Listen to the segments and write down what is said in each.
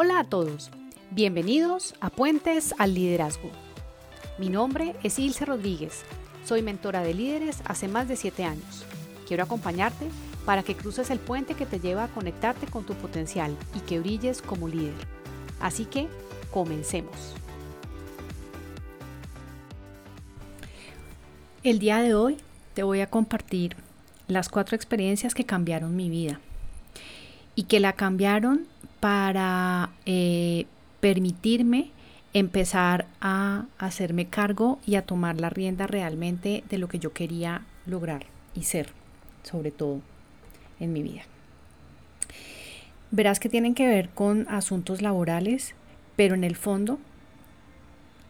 Hola a todos, bienvenidos a Puentes al Liderazgo. Mi nombre es Ilse Rodríguez, soy mentora de líderes hace más de 7 años. Quiero acompañarte para que cruces el puente que te lleva a conectarte con tu potencial y que brilles como líder. Así que, comencemos. El día de hoy te voy a compartir las cuatro experiencias que cambiaron mi vida y que la cambiaron para eh, permitirme empezar a hacerme cargo y a tomar la rienda realmente de lo que yo quería lograr y ser, sobre todo en mi vida. Verás que tienen que ver con asuntos laborales, pero en el fondo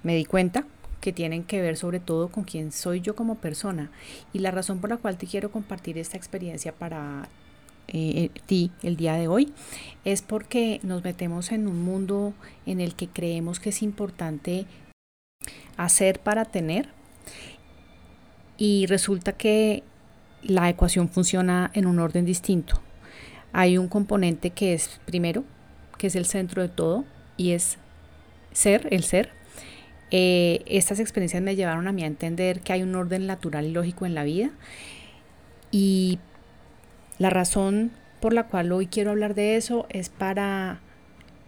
me di cuenta que tienen que ver sobre todo con quién soy yo como persona y la razón por la cual te quiero compartir esta experiencia para eh, ti el día de hoy es porque nos metemos en un mundo en el que creemos que es importante hacer para tener y resulta que la ecuación funciona en un orden distinto. Hay un componente que es primero, que es el centro de todo y es ser, el ser. Eh, estas experiencias me llevaron a mí a entender que hay un orden natural y lógico en la vida y la razón por la cual hoy quiero hablar de eso es para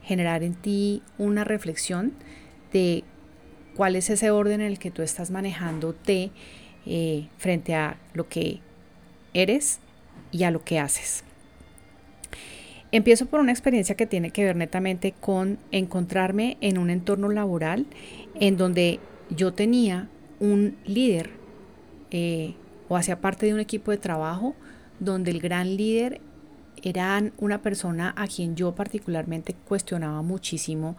generar en ti una reflexión de cuál es ese orden en el que tú estás manejándote eh, frente a lo que eres y a lo que haces. Empiezo por una experiencia que tiene que ver netamente con encontrarme en un entorno laboral en donde yo tenía un líder eh, o hacía parte de un equipo de trabajo donde el gran líder era una persona a quien yo particularmente cuestionaba muchísimo,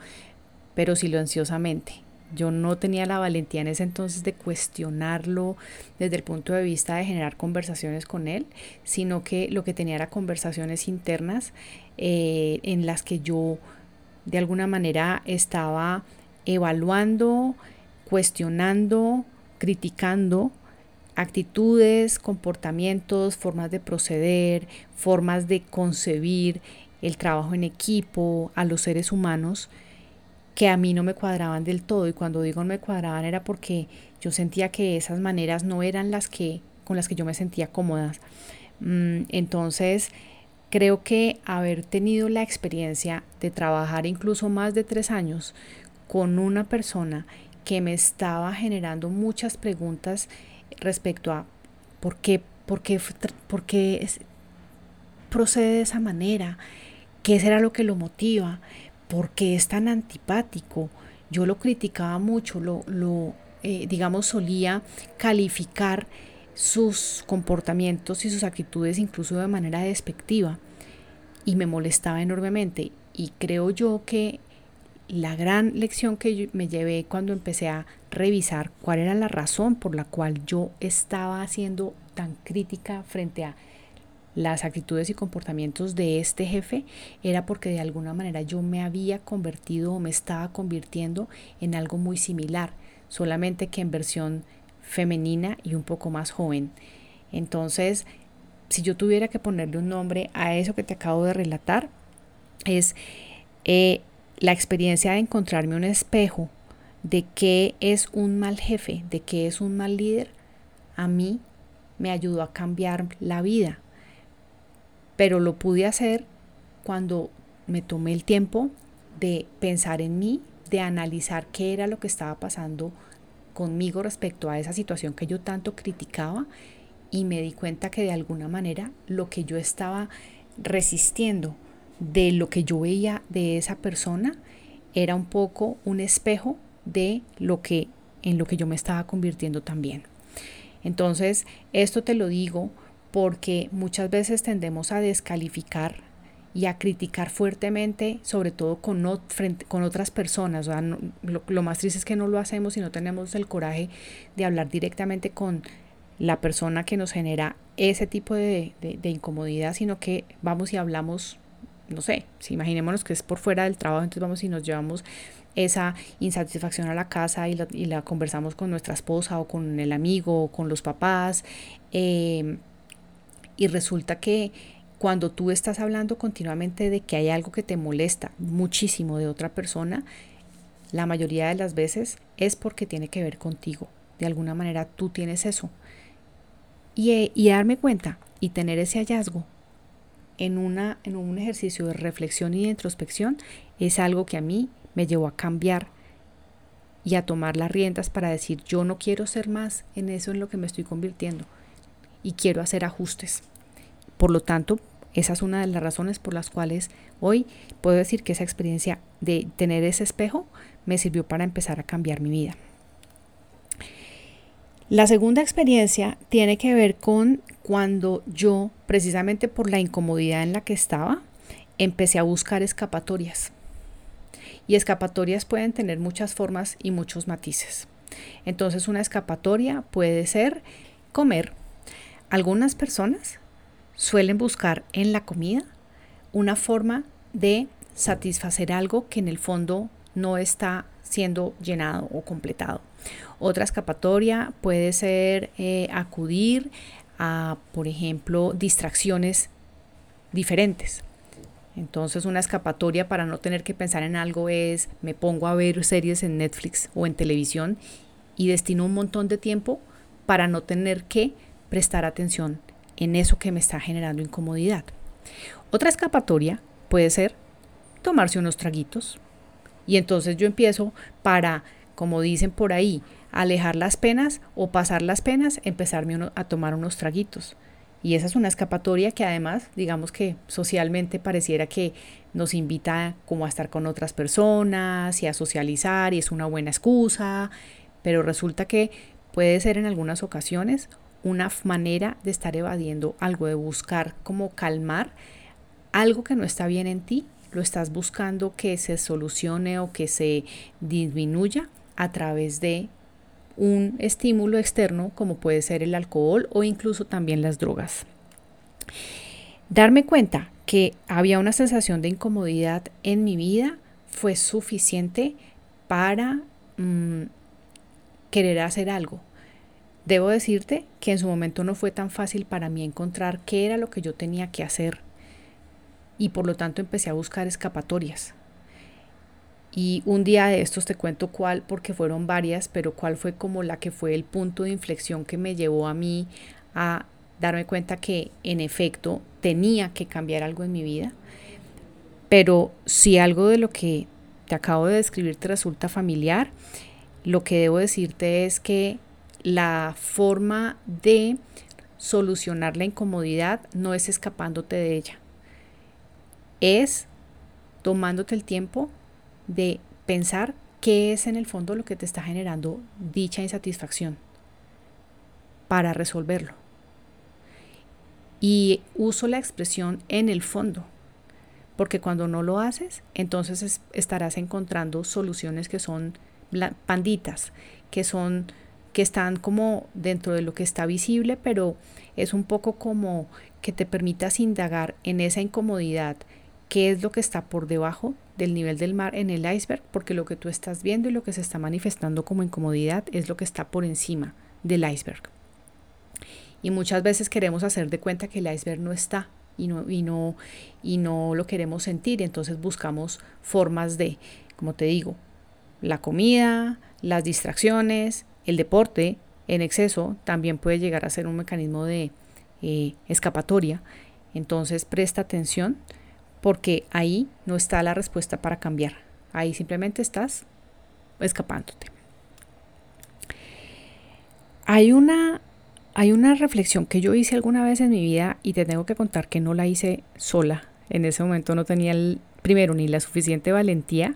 pero silenciosamente. Yo no tenía la valentía en ese entonces de cuestionarlo desde el punto de vista de generar conversaciones con él, sino que lo que tenía era conversaciones internas eh, en las que yo de alguna manera estaba evaluando, cuestionando, criticando actitudes, comportamientos, formas de proceder, formas de concebir el trabajo en equipo, a los seres humanos, que a mí no me cuadraban del todo. Y cuando digo no me cuadraban era porque yo sentía que esas maneras no eran las que con las que yo me sentía cómoda. Mm, entonces, creo que haber tenido la experiencia de trabajar incluso más de tres años con una persona que me estaba generando muchas preguntas respecto a por qué, por qué, por qué procede de esa manera, qué será lo que lo motiva, por qué es tan antipático. Yo lo criticaba mucho, lo, lo eh, digamos, solía calificar sus comportamientos y sus actitudes incluso de manera despectiva y me molestaba enormemente. Y creo yo que la gran lección que me llevé cuando empecé a revisar cuál era la razón por la cual yo estaba siendo tan crítica frente a las actitudes y comportamientos de este jefe era porque de alguna manera yo me había convertido o me estaba convirtiendo en algo muy similar, solamente que en versión femenina y un poco más joven. Entonces, si yo tuviera que ponerle un nombre a eso que te acabo de relatar, es eh, la experiencia de encontrarme un espejo de qué es un mal jefe, de qué es un mal líder, a mí me ayudó a cambiar la vida. Pero lo pude hacer cuando me tomé el tiempo de pensar en mí, de analizar qué era lo que estaba pasando conmigo respecto a esa situación que yo tanto criticaba y me di cuenta que de alguna manera lo que yo estaba resistiendo de lo que yo veía de esa persona era un poco un espejo de lo que en lo que yo me estaba convirtiendo también. Entonces, esto te lo digo porque muchas veces tendemos a descalificar y a criticar fuertemente, sobre todo con, con otras personas. lo, más triste es que no lo hacemos y no tenemos el coraje de hablar directamente con la persona que nos genera ese tipo de, de incomodidad, sino que vamos y hablamos no sé, si imaginémonos que es por fuera del trabajo, entonces vamos y nos llevamos esa insatisfacción a la casa y la, conversamos con nuestra esposa o con el amigo o con los papás. Em, y resulta que cuando tú estás hablando continuamente de que hay algo que te molesta muchísimo de otra persona, la mayoría de las veces es porque tiene que ver contigo. De alguna manera tú tienes eso. Y, y darme cuenta y tener ese hallazgo en, una, en un ejercicio de reflexión y de introspección es algo que a mí me llevó a cambiar y a tomar las riendas para decir yo no quiero ser más en eso en lo que me estoy convirtiendo y quiero hacer ajustes. Por lo tanto, esa es una de las razones por las cuales hoy puedo decir que esa experiencia de tener ese espejo me sirvió para empezar a cambiar mi vida. La segunda experiencia tiene que ver con cuando yo, precisamente por la incomodidad en la que estaba, empecé a buscar escapatorias. Y escapatorias pueden tener muchas formas y muchos matices. Entonces una escapatoria puede ser comer. Algunas personas suelen buscar en la comida una forma de satisfacer algo que en el fondo no está siendo llenado o completado. Otra escapatoria puede ser eh, acudir a, por ejemplo, distracciones diferentes. Entonces una escapatoria para no tener que pensar en algo es me pongo a ver series en Netflix o en televisión y destino un montón de tiempo para no tener que prestar atención en eso que me está generando incomodidad. Otra escapatoria puede ser tomarse unos traguitos. Y entonces yo empiezo para, como dicen por ahí, alejar las penas o pasar las penas, empezarme a tomar unos traguitos. Y esa es una escapatoria que además, digamos que socialmente pareciera que nos invita como a estar con otras personas y a socializar y es una buena excusa, pero resulta que puede ser en algunas ocasiones una manera de estar evadiendo algo, de buscar como calmar algo que no está bien en ti, lo estás buscando que se solucione o que se disminuya a través de un estímulo externo como puede ser el alcohol o incluso también las drogas. Darme cuenta que había una sensación de incomodidad en mi vida fue suficiente para mm, querer hacer algo. Debo decirte que en su momento no fue tan fácil para mí encontrar qué era lo que yo tenía que hacer y por lo tanto empecé a buscar escapatorias. Y un día de estos te cuento cuál, porque fueron varias, pero cuál fue como la que fue el punto de inflexión que me llevó a mí a darme cuenta que en efecto tenía que cambiar algo en mi vida. Pero si algo de lo que te acabo de describir te resulta familiar, lo que debo decirte es que la forma de solucionar la incomodidad no es escapándote de ella, es tomándote el tiempo de pensar qué es en el fondo lo que te está generando dicha insatisfacción para resolverlo. Y uso la expresión en el fondo, porque cuando no lo haces, entonces estarás encontrando soluciones que son panditas, que son que están como dentro de lo que está visible, pero es un poco como que te permitas indagar en esa incomodidad, qué es lo que está por debajo del nivel del mar en el iceberg, porque lo que tú estás viendo y lo que se está manifestando como incomodidad es lo que está por encima del iceberg. Y muchas veces queremos hacer de cuenta que el iceberg no está y no, y no, y no lo queremos sentir, entonces buscamos formas de, como te digo, la comida, las distracciones, el deporte en exceso también puede llegar a ser un mecanismo de eh, escapatoria. Entonces presta atención porque ahí no está la respuesta para cambiar. Ahí simplemente estás escapándote. Hay una, hay una reflexión que yo hice alguna vez en mi vida y te tengo que contar que no la hice sola. En ese momento no tenía el, primero ni la suficiente valentía,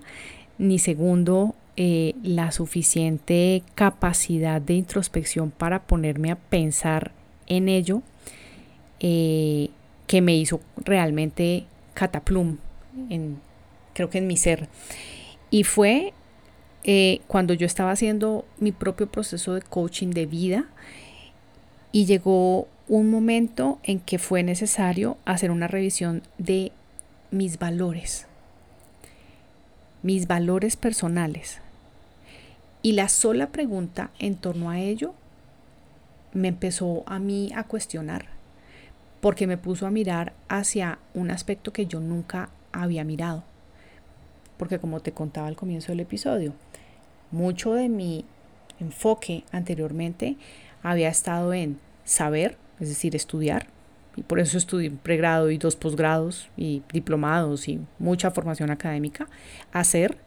ni segundo eh, la suficiente capacidad de introspección para ponerme a pensar en ello, eh, que me hizo realmente cataplum, en, creo que en mi ser. Y fue eh, cuando yo estaba haciendo mi propio proceso de coaching de vida y llegó un momento en que fue necesario hacer una revisión de mis valores, mis valores personales. Y la sola pregunta en torno a ello me empezó a mí a cuestionar porque me puso a mirar hacia un aspecto que yo nunca había mirado. Porque como te contaba al comienzo del episodio, mucho de mi enfoque anteriormente había estado en saber, es decir, estudiar, y por eso estudié un pregrado y dos posgrados y diplomados y mucha formación académica, hacer,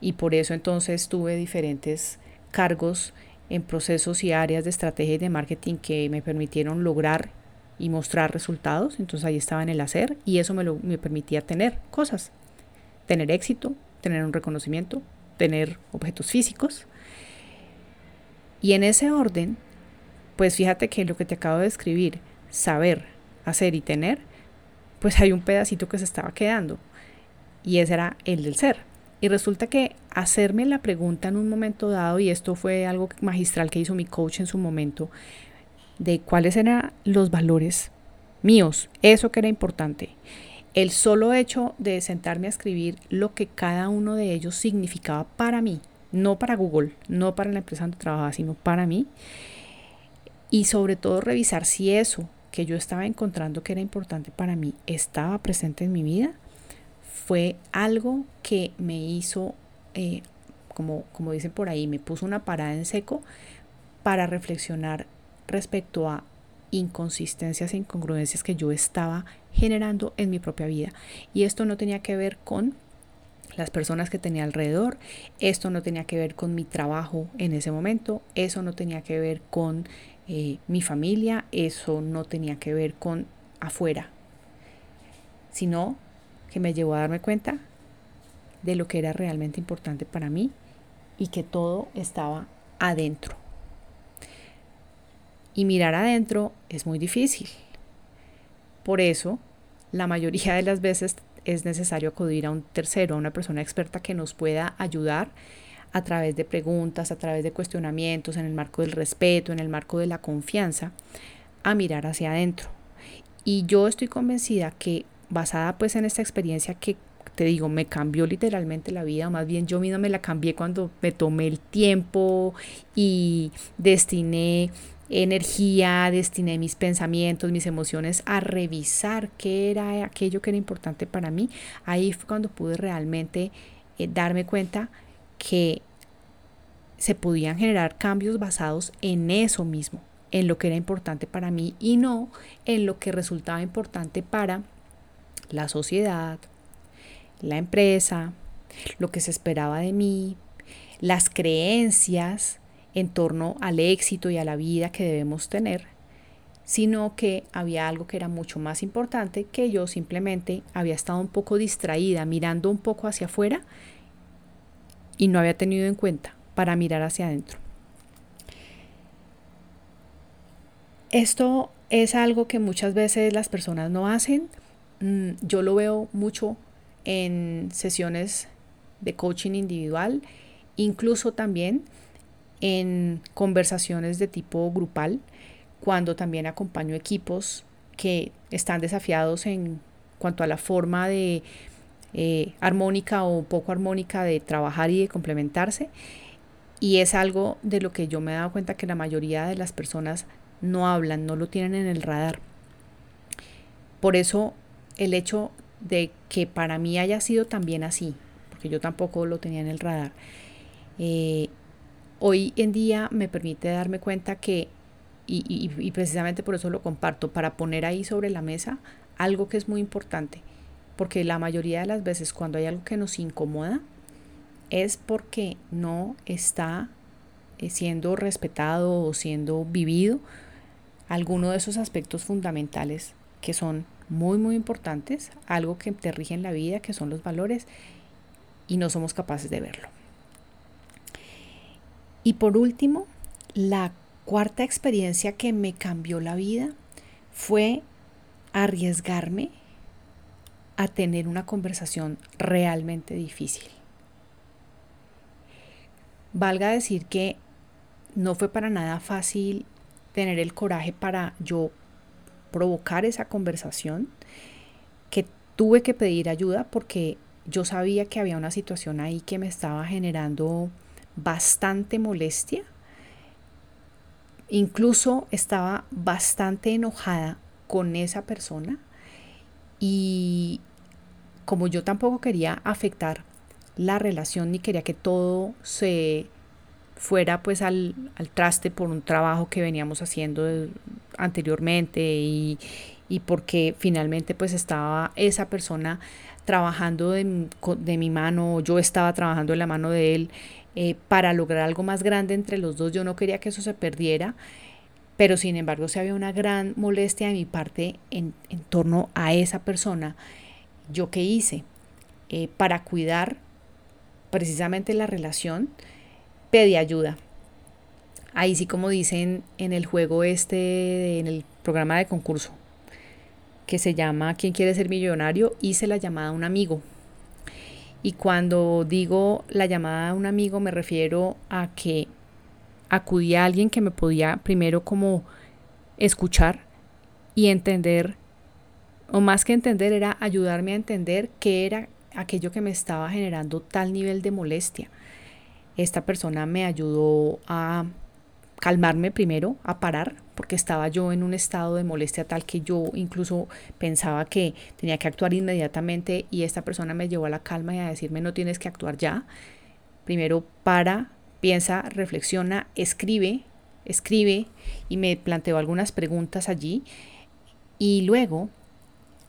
y por eso entonces tuve diferentes cargos en procesos y áreas de estrategia y de marketing que me permitieron lograr y mostrar resultados. Entonces ahí estaba en el hacer y eso me, lo, me permitía tener cosas, tener éxito, tener un reconocimiento, tener objetos físicos. Y en ese orden, pues fíjate que lo que te acabo de escribir, saber, hacer y tener, pues hay un pedacito que se estaba quedando. Y ese era el del ser. Y resulta que hacerme la pregunta en un momento dado, y esto fue algo magistral que hizo mi coach en su momento, de cuáles eran los valores míos, eso que era importante. El solo hecho de sentarme a escribir lo que cada uno de ellos significaba para mí, no para Google, no para la empresa donde trabajaba, sino para mí. Y sobre todo revisar si eso que yo estaba encontrando que era importante para mí estaba presente en mi vida, fue algo que me hizo, eh, como, como dicen por ahí, me puso una parada en seco para reflexionar respecto a inconsistencias e incongruencias que yo estaba generando en mi propia vida. Y esto no tenía que ver con las personas que tenía alrededor, esto no tenía que ver con mi trabajo en ese momento, eso no tenía que ver con eh, mi familia, eso no tenía que ver con afuera, sino que me llevó a darme cuenta de lo que era realmente importante para mí y que todo estaba adentro. Y mirar adentro es muy difícil. Por eso, la mayoría de las veces es necesario acudir a un tercero, a una persona experta que nos pueda ayudar a través de preguntas, a través de cuestionamientos, en el marco del respeto, en el marco de la confianza, a mirar hacia adentro. Y yo estoy convencida que basada pues en esta experiencia que te digo, me cambió literalmente la vida, o más bien yo misma me la cambié cuando me tomé el tiempo y destiné energía, destiné mis pensamientos, mis emociones a revisar qué era aquello que era importante para mí. Ahí fue cuando pude realmente eh, darme cuenta que se podían generar cambios basados en eso mismo, en lo que era importante para mí y no en lo que resultaba importante para la sociedad, la empresa, lo que se esperaba de mí, las creencias en torno al éxito y a la vida que debemos tener, sino que había algo que era mucho más importante que yo simplemente había estado un poco distraída, mirando un poco hacia afuera y no había tenido en cuenta para mirar hacia adentro. Esto es algo que muchas veces las personas no hacen. Mm, yo lo veo mucho en sesiones de coaching individual, incluso también en conversaciones de tipo grupal, cuando también acompaño equipos que están desafiados en cuanto a la forma de eh, armónica o poco armónica de trabajar y de complementarse. Y es algo de lo que yo me he dado cuenta que la mayoría de las personas no hablan, no lo tienen en el radar. Por eso el hecho de que para mí haya sido también así, porque yo tampoco lo tenía en el radar, eh, hoy en día me permite darme cuenta que, y, precisamente por eso lo comparto, para poner ahí sobre la mesa algo que es muy importante, porque la mayoría de las veces cuando hay algo que nos incomoda es porque no está eh, siendo respetado o siendo vivido alguno de esos aspectos fundamentales que son muy muy importantes, algo que te rige en la vida, que son los valores, y no somos capaces de verlo. Y por último, la cuarta experiencia que me cambió la vida fue arriesgarme a tener una conversación realmente difícil. Valga decir que no fue para nada fácil tener el coraje para yo provocar esa conversación, que tuve que pedir ayuda porque yo sabía que había una situación ahí que me estaba generando bastante molestia. Incluso estaba bastante enojada con esa persona y como yo tampoco quería afectar la relación ni quería que todo se fuera pues al, traste por un trabajo que veníamos haciendo anteriormente y, porque finalmente pues estaba esa persona trabajando de, de, mi mano, yo estaba trabajando en la mano de él eh, para lograr algo más grande entre los dos. Yo no quería que eso se perdiera, pero sin embargo si había una gran molestia de mi parte en, en torno a esa persona. ¿Yo qué hice? Eh, para cuidar precisamente la relación, pedí ayuda. Ahí sí como dicen en el juego este, en el programa de concurso, que se llama ¿Quién quiere ser millonario? Hice la llamada a un amigo. Y cuando digo la llamada a un amigo me refiero a que acudí a alguien que me podía primero como escuchar y entender, o más que entender, era ayudarme a entender qué era aquello que me estaba generando tal nivel de molestia. Esta persona me ayudó a calmarme primero, a parar, porque estaba yo en un estado de molestia tal que yo incluso pensaba que tenía que actuar inmediatamente y esta persona me llevó a la calma y a decirme no tienes que actuar ya. Primero para, piensa, reflexiona, escribe, escribe y me planteó algunas preguntas allí y luego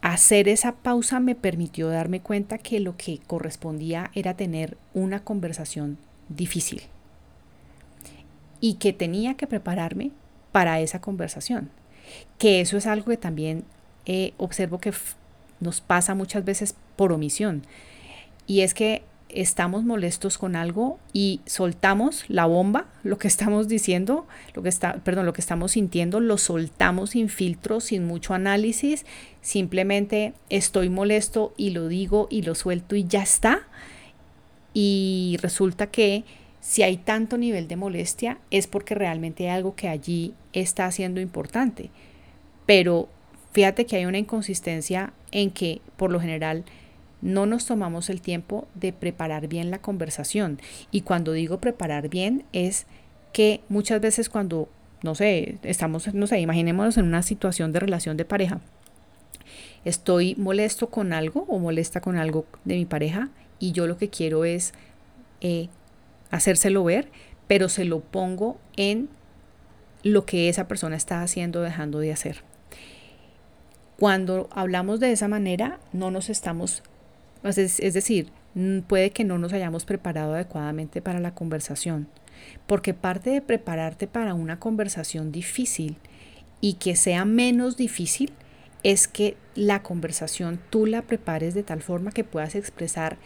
hacer esa pausa me permitió darme cuenta que lo que correspondía era tener una conversación difícil y que tenía que prepararme para esa conversación. Que eso es algo que también eh, observo que nos pasa muchas veces por omisión. Y es que estamos molestos con algo y soltamos la bomba, lo que estamos diciendo, lo que está, perdón, lo que estamos sintiendo, lo soltamos sin filtro, sin mucho análisis, simplemente estoy molesto y lo digo y lo suelto y ya está. Y resulta que si hay tanto nivel de molestia es porque realmente hay algo que allí está siendo importante. Pero fíjate que hay una inconsistencia en que por lo general no nos tomamos el tiempo de preparar bien la conversación. Y cuando digo preparar bien es que muchas veces cuando, no sé, estamos, no sé, imaginémonos en una situación de relación de pareja. Estoy molesto con algo o molesta con algo de mi pareja y yo lo que quiero es eh, hacérselo ver, pero se lo pongo en lo que esa persona está haciendo o dejando de hacer. Cuando hablamos de esa manera, no nos estamos es, es decir, puede que no nos hayamos preparado adecuadamente para la conversación, porque parte de prepararte para una conversación difícil y que sea menos difícil es que la conversación tú la prepares de tal forma que puedas expresar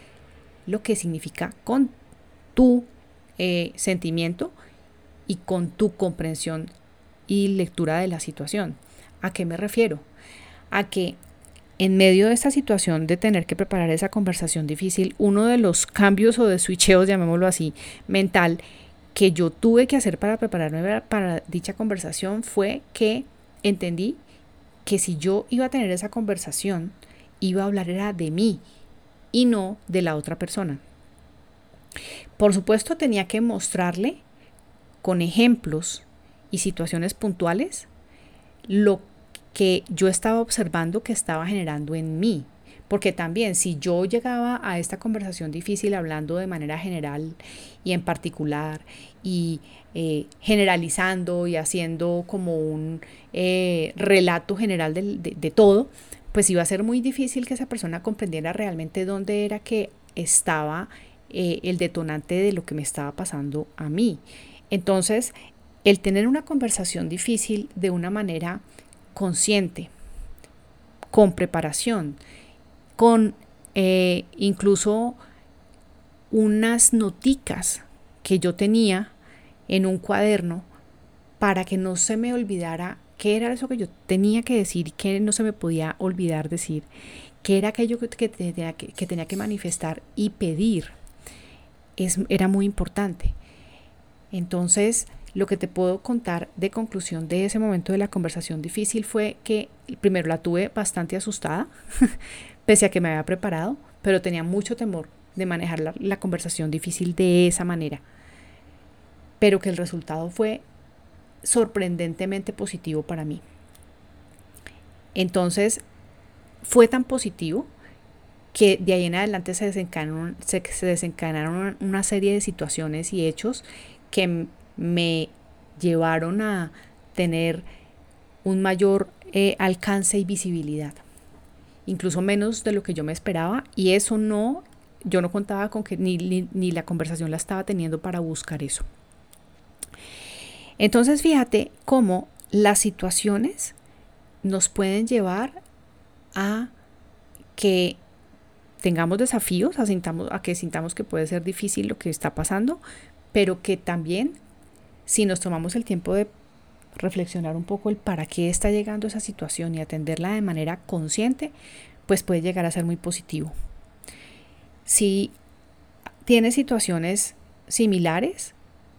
lo que significa con tu eh, sentimiento y con tu comprensión y lectura de la situación. ¿A qué me refiero? A que en medio de esta situación de tener que preparar esa conversación difícil, uno de los cambios o de switcheos, llamémoslo así, mental, que yo tuve que hacer para prepararme para dicha conversación fue que entendí que si yo iba a tener esa conversación, iba a hablar era de mí y no de la otra persona. Por supuesto tenía que mostrarle con ejemplos y situaciones puntuales lo que yo estaba observando que estaba generando en mí. Porque también si yo llegaba a esta conversación difícil hablando de manera general y en particular y eh, generalizando y haciendo como un eh, relato general de, todo, pues iba a ser muy difícil que esa persona comprendiera realmente dónde era que estaba eh, el detonante de lo que me estaba pasando a mí. Entonces, el tener una conversación difícil de una manera consciente, con preparación, con eh, incluso unas noticas que yo tenía en un cuaderno para que no se me olvidara qué era eso que yo tenía que decir qué no se me podía olvidar decir, qué era aquello que, tenía, que, tenía que manifestar y pedir. Es, era muy importante. Entonces, lo que te puedo contar de conclusión de ese momento de la conversación difícil fue que primero la tuve bastante asustada, pese a que me había preparado, pero tenía mucho temor de manejar la, la, conversación difícil de esa manera. Pero que el resultado fue sorprendentemente positivo para mí. Entonces, fue tan positivo que de ahí en adelante se desencadenaron, se, desencadenaron una serie de situaciones y hechos que me llevaron a tener un mayor eh, alcance y visibilidad, incluso menos de lo que yo me esperaba y eso no, yo no contaba con que ni, ni la conversación la estaba teniendo para buscar eso. Entonces fíjate cómo las situaciones nos pueden llevar a que tengamos desafíos, a, a que sintamos que puede ser difícil lo que está pasando, pero que también si nos tomamos el tiempo de reflexionar un poco el para qué está llegando esa situación y atenderla de manera consciente, pues puede llegar a ser muy positivo. Si tienes situaciones similares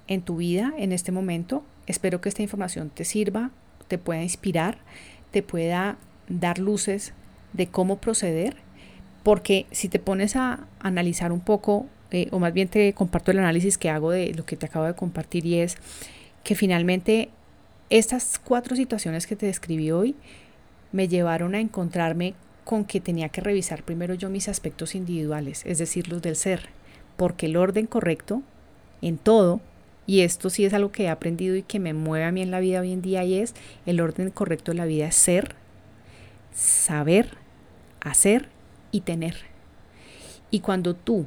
en tu vida en este momento, espero que esta información te sirva, te pueda inspirar, te pueda dar luces de cómo proceder, porque si te pones a analizar un poco, eh, o más bien te comparto el análisis que hago de lo que te acabo de compartir y es que finalmente estas cuatro situaciones que te describí hoy me llevaron a encontrarme con que tenía que revisar primero yo mis aspectos individuales, es decir, los del ser, porque el orden correcto en todo, y esto sí es algo que he aprendido y que me mueve a mí en la vida hoy en día, y es el orden correcto de la vida es ser, saber, hacer y tener. Y cuando tú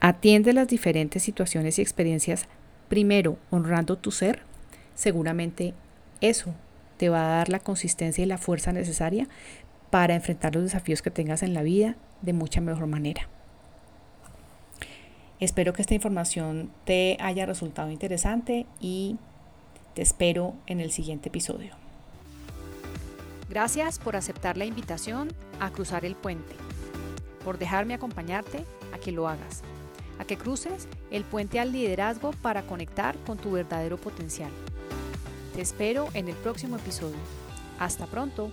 atiendes las diferentes situaciones y experiencias, primero honrando tu ser, seguramente eso te va a dar la consistencia y la fuerza necesaria para enfrentar los desafíos que tengas en la vida de mucha mejor manera. Espero que esta información te haya resultado interesante y te espero en el siguiente episodio. Gracias por aceptar la invitación a cruzar el puente, por dejarme acompañarte a que lo hagas, a que cruces el puente al liderazgo para conectar con tu verdadero potencial. Te espero en el próximo episodio. Hasta pronto.